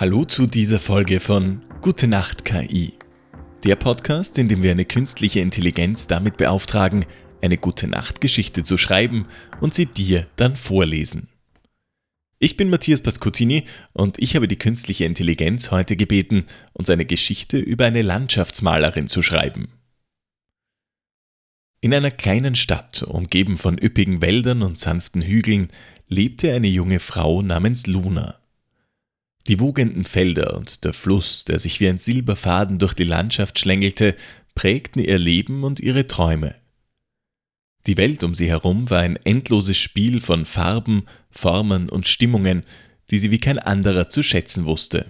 Hallo zu dieser Folge von Gute Nacht KI. Der Podcast, in dem wir eine künstliche Intelligenz damit beauftragen, eine Gute Nacht Geschichte zu schreiben und sie dir dann vorlesen. Ich bin Matthias Pascutini und ich habe die künstliche Intelligenz heute gebeten, uns eine Geschichte über eine Landschaftsmalerin zu schreiben. In einer kleinen Stadt, umgeben von üppigen Wäldern und sanften Hügeln, lebte eine junge Frau namens Luna. Die wogenden Felder und der Fluss, der sich wie ein Silberfaden durch die Landschaft schlängelte, prägten ihr Leben und ihre Träume. Die Welt um sie herum war ein endloses Spiel von Farben, Formen und Stimmungen, die sie wie kein anderer zu schätzen wusste.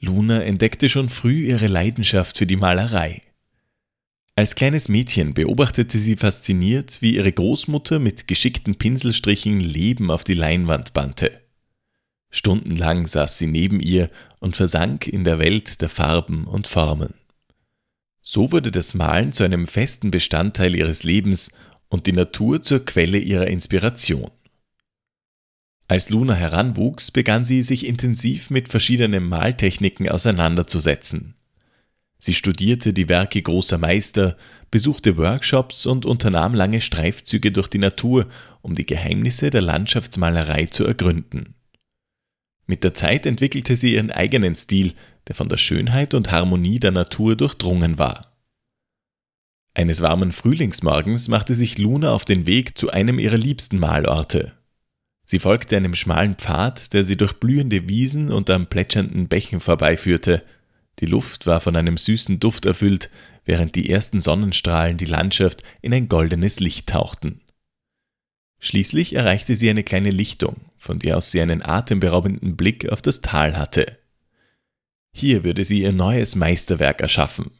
Luna entdeckte schon früh ihre Leidenschaft für die Malerei. Als kleines Mädchen beobachtete sie fasziniert, wie ihre Großmutter mit geschickten Pinselstrichen Leben auf die Leinwand bannte. Stundenlang saß sie neben ihr und versank in der Welt der Farben und Formen. So wurde das Malen zu einem festen Bestandteil ihres Lebens und die Natur zur Quelle ihrer Inspiration. Als Luna heranwuchs, begann sie sich intensiv mit verschiedenen Maltechniken auseinanderzusetzen. Sie studierte die Werke großer Meister, besuchte Workshops und unternahm lange Streifzüge durch die Natur, um die Geheimnisse der Landschaftsmalerei zu ergründen. Mit der Zeit entwickelte sie ihren eigenen Stil, der von der Schönheit und Harmonie der Natur durchdrungen war. Eines warmen Frühlingsmorgens machte sich Luna auf den Weg zu einem ihrer liebsten Malorte. Sie folgte einem schmalen Pfad, der sie durch blühende Wiesen und am plätschernden Bächen vorbeiführte. Die Luft war von einem süßen Duft erfüllt, während die ersten Sonnenstrahlen die Landschaft in ein goldenes Licht tauchten. Schließlich erreichte sie eine kleine Lichtung, von der aus sie einen atemberaubenden Blick auf das Tal hatte. Hier würde sie ihr neues Meisterwerk erschaffen.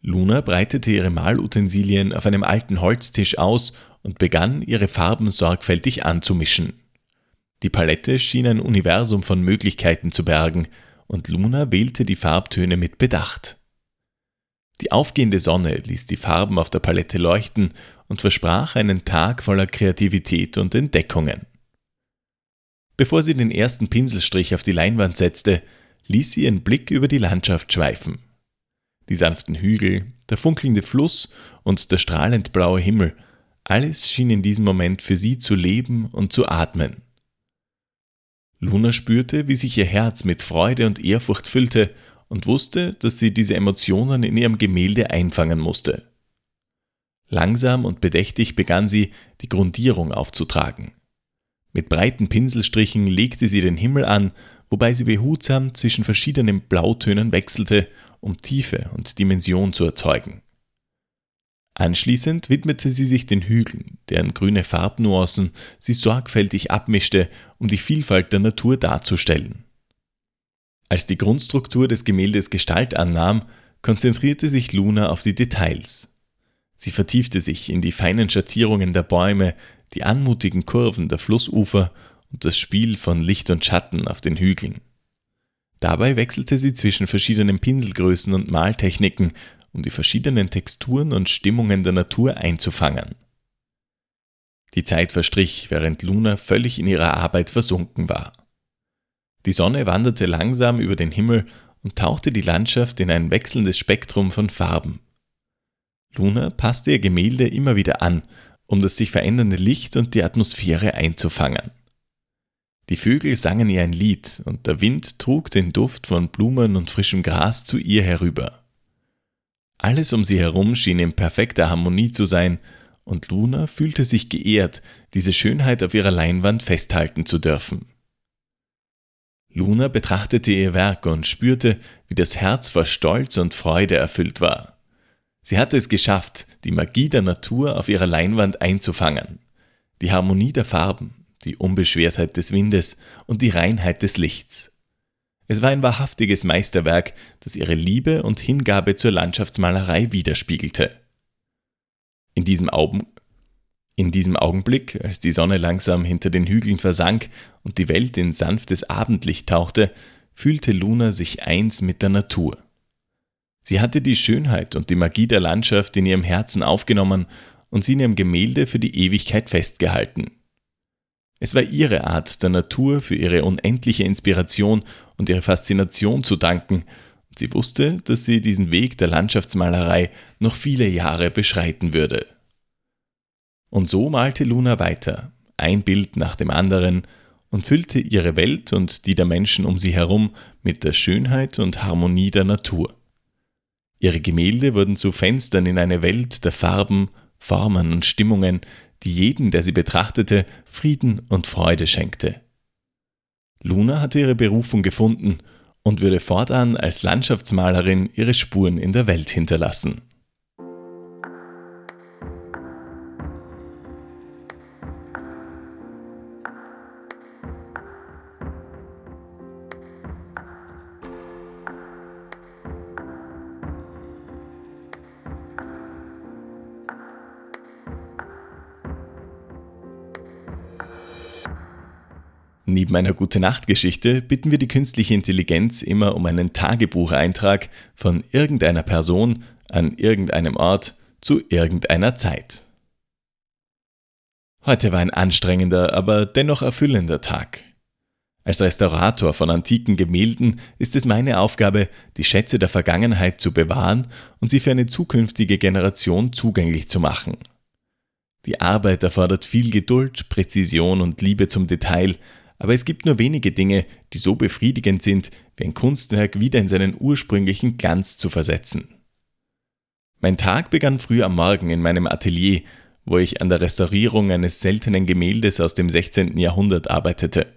Luna breitete ihre Malutensilien auf einem alten Holztisch aus und begann, ihre Farben sorgfältig anzumischen. Die Palette schien ein Universum von Möglichkeiten zu bergen, und Luna wählte die Farbtöne mit Bedacht. Die aufgehende Sonne ließ die Farben auf der Palette leuchten und versprach einen Tag voller Kreativität und Entdeckungen. Bevor sie den ersten Pinselstrich auf die Leinwand setzte, ließ sie ihren Blick über die Landschaft schweifen. Die sanften Hügel, der funkelnde Fluss und der strahlend blaue Himmel, alles schien in diesem Moment für sie zu leben und zu atmen. Luna spürte, wie sich ihr Herz mit Freude und Ehrfurcht füllte und wusste, dass sie diese Emotionen in ihrem Gemälde einfangen musste. Langsam und bedächtig begann sie, die Grundierung aufzutragen. Mit breiten Pinselstrichen legte sie den Himmel an, wobei sie behutsam zwischen verschiedenen Blautönen wechselte, um Tiefe und Dimension zu erzeugen. Anschließend widmete sie sich den Hügeln, deren grüne Farbnuancen sie sorgfältig abmischte, um die Vielfalt der Natur darzustellen. Als die Grundstruktur des Gemäldes Gestalt annahm, konzentrierte sich Luna auf die Details. Sie vertiefte sich in die feinen Schattierungen der Bäume, die anmutigen Kurven der Flussufer und das Spiel von Licht und Schatten auf den Hügeln. Dabei wechselte sie zwischen verschiedenen Pinselgrößen und Maltechniken, um die verschiedenen Texturen und Stimmungen der Natur einzufangen. Die Zeit verstrich, während Luna völlig in ihrer Arbeit versunken war. Die Sonne wanderte langsam über den Himmel und tauchte die Landschaft in ein wechselndes Spektrum von Farben. Luna passte ihr Gemälde immer wieder an, um das sich verändernde Licht und die Atmosphäre einzufangen. Die Vögel sangen ihr ein Lied und der Wind trug den Duft von Blumen und frischem Gras zu ihr herüber. Alles um sie herum schien in perfekter Harmonie zu sein, und Luna fühlte sich geehrt, diese Schönheit auf ihrer Leinwand festhalten zu dürfen. Luna betrachtete ihr Werk und spürte, wie das Herz vor Stolz und Freude erfüllt war. Sie hatte es geschafft, die Magie der Natur auf ihrer Leinwand einzufangen. Die Harmonie der Farben, die Unbeschwertheit des Windes und die Reinheit des Lichts. Es war ein wahrhaftiges Meisterwerk, das ihre Liebe und Hingabe zur Landschaftsmalerei widerspiegelte. In diesem, Augen, in diesem Augenblick, als die Sonne langsam hinter den Hügeln versank und die Welt in sanftes Abendlicht tauchte, fühlte Luna sich eins mit der Natur. Sie hatte die Schönheit und die Magie der Landschaft in ihrem Herzen aufgenommen und sie in ihrem Gemälde für die Ewigkeit festgehalten. Es war ihre Art, der Natur für ihre unendliche Inspiration und ihre Faszination zu danken, und sie wusste, dass sie diesen Weg der Landschaftsmalerei noch viele Jahre beschreiten würde. Und so malte Luna weiter, ein Bild nach dem anderen, und füllte ihre Welt und die der Menschen um sie herum mit der Schönheit und Harmonie der Natur. Ihre Gemälde wurden zu Fenstern in eine Welt der Farben, Formen und Stimmungen, die jedem, der sie betrachtete, Frieden und Freude schenkte. Luna hatte ihre Berufung gefunden und würde fortan als Landschaftsmalerin ihre Spuren in der Welt hinterlassen. Neben einer Gute-Nacht-Geschichte bitten wir die künstliche Intelligenz immer um einen Tagebucheintrag von irgendeiner Person an irgendeinem Ort zu irgendeiner Zeit. Heute war ein anstrengender, aber dennoch erfüllender Tag. Als Restaurator von antiken Gemälden ist es meine Aufgabe, die Schätze der Vergangenheit zu bewahren und sie für eine zukünftige Generation zugänglich zu machen. Die Arbeit erfordert viel Geduld, Präzision und Liebe zum Detail, aber es gibt nur wenige Dinge, die so befriedigend sind, wie ein Kunstwerk wieder in seinen ursprünglichen Glanz zu versetzen. Mein Tag begann früh am Morgen in meinem Atelier, wo ich an der Restaurierung eines seltenen Gemäldes aus dem 16. Jahrhundert arbeitete.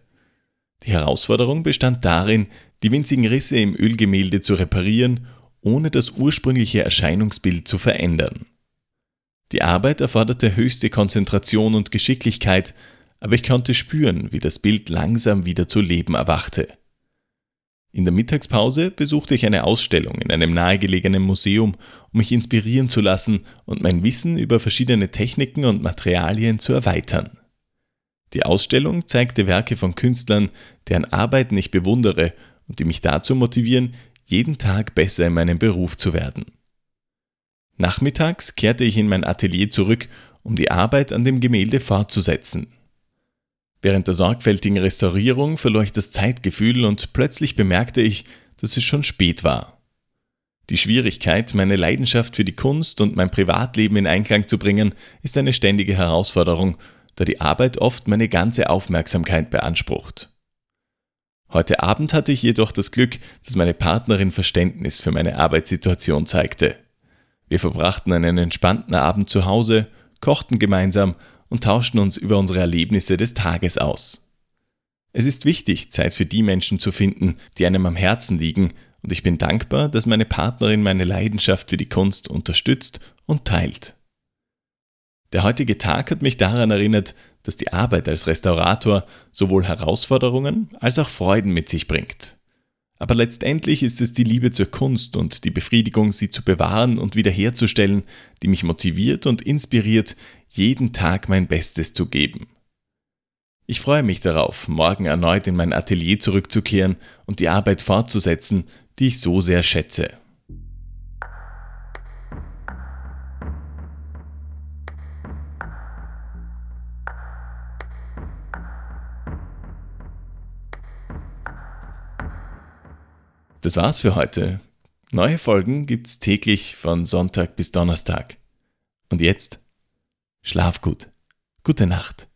Die Herausforderung bestand darin, die winzigen Risse im Ölgemälde zu reparieren, ohne das ursprüngliche Erscheinungsbild zu verändern. Die Arbeit erforderte höchste Konzentration und Geschicklichkeit, aber ich konnte spüren, wie das Bild langsam wieder zu Leben erwachte. In der Mittagspause besuchte ich eine Ausstellung in einem nahegelegenen Museum, um mich inspirieren zu lassen und mein Wissen über verschiedene Techniken und Materialien zu erweitern. Die Ausstellung zeigte Werke von Künstlern, deren Arbeiten ich bewundere und die mich dazu motivieren, jeden Tag besser in meinem Beruf zu werden. Nachmittags kehrte ich in mein Atelier zurück, um die Arbeit an dem Gemälde fortzusetzen. Während der sorgfältigen Restaurierung verlor ich das Zeitgefühl und plötzlich bemerkte ich, dass es schon spät war. Die Schwierigkeit, meine Leidenschaft für die Kunst und mein Privatleben in Einklang zu bringen, ist eine ständige Herausforderung, da die Arbeit oft meine ganze Aufmerksamkeit beansprucht. Heute Abend hatte ich jedoch das Glück, dass meine Partnerin Verständnis für meine Arbeitssituation zeigte. Wir verbrachten einen entspannten Abend zu Hause, kochten gemeinsam und tauschten uns über unsere Erlebnisse des Tages aus. Es ist wichtig, Zeit für die Menschen zu finden, die einem am Herzen liegen, und ich bin dankbar, dass meine Partnerin meine Leidenschaft für die Kunst unterstützt und teilt. Der heutige Tag hat mich daran erinnert, dass die Arbeit als Restaurator sowohl Herausforderungen als auch Freuden mit sich bringt. Aber letztendlich ist es die Liebe zur Kunst und die Befriedigung, sie zu bewahren und wiederherzustellen, die mich motiviert und inspiriert, jeden Tag mein Bestes zu geben. Ich freue mich darauf, morgen erneut in mein Atelier zurückzukehren und die Arbeit fortzusetzen, die ich so sehr schätze. Das war's für heute. Neue Folgen gibt's täglich von Sonntag bis Donnerstag. Und jetzt schlaf gut. Gute Nacht.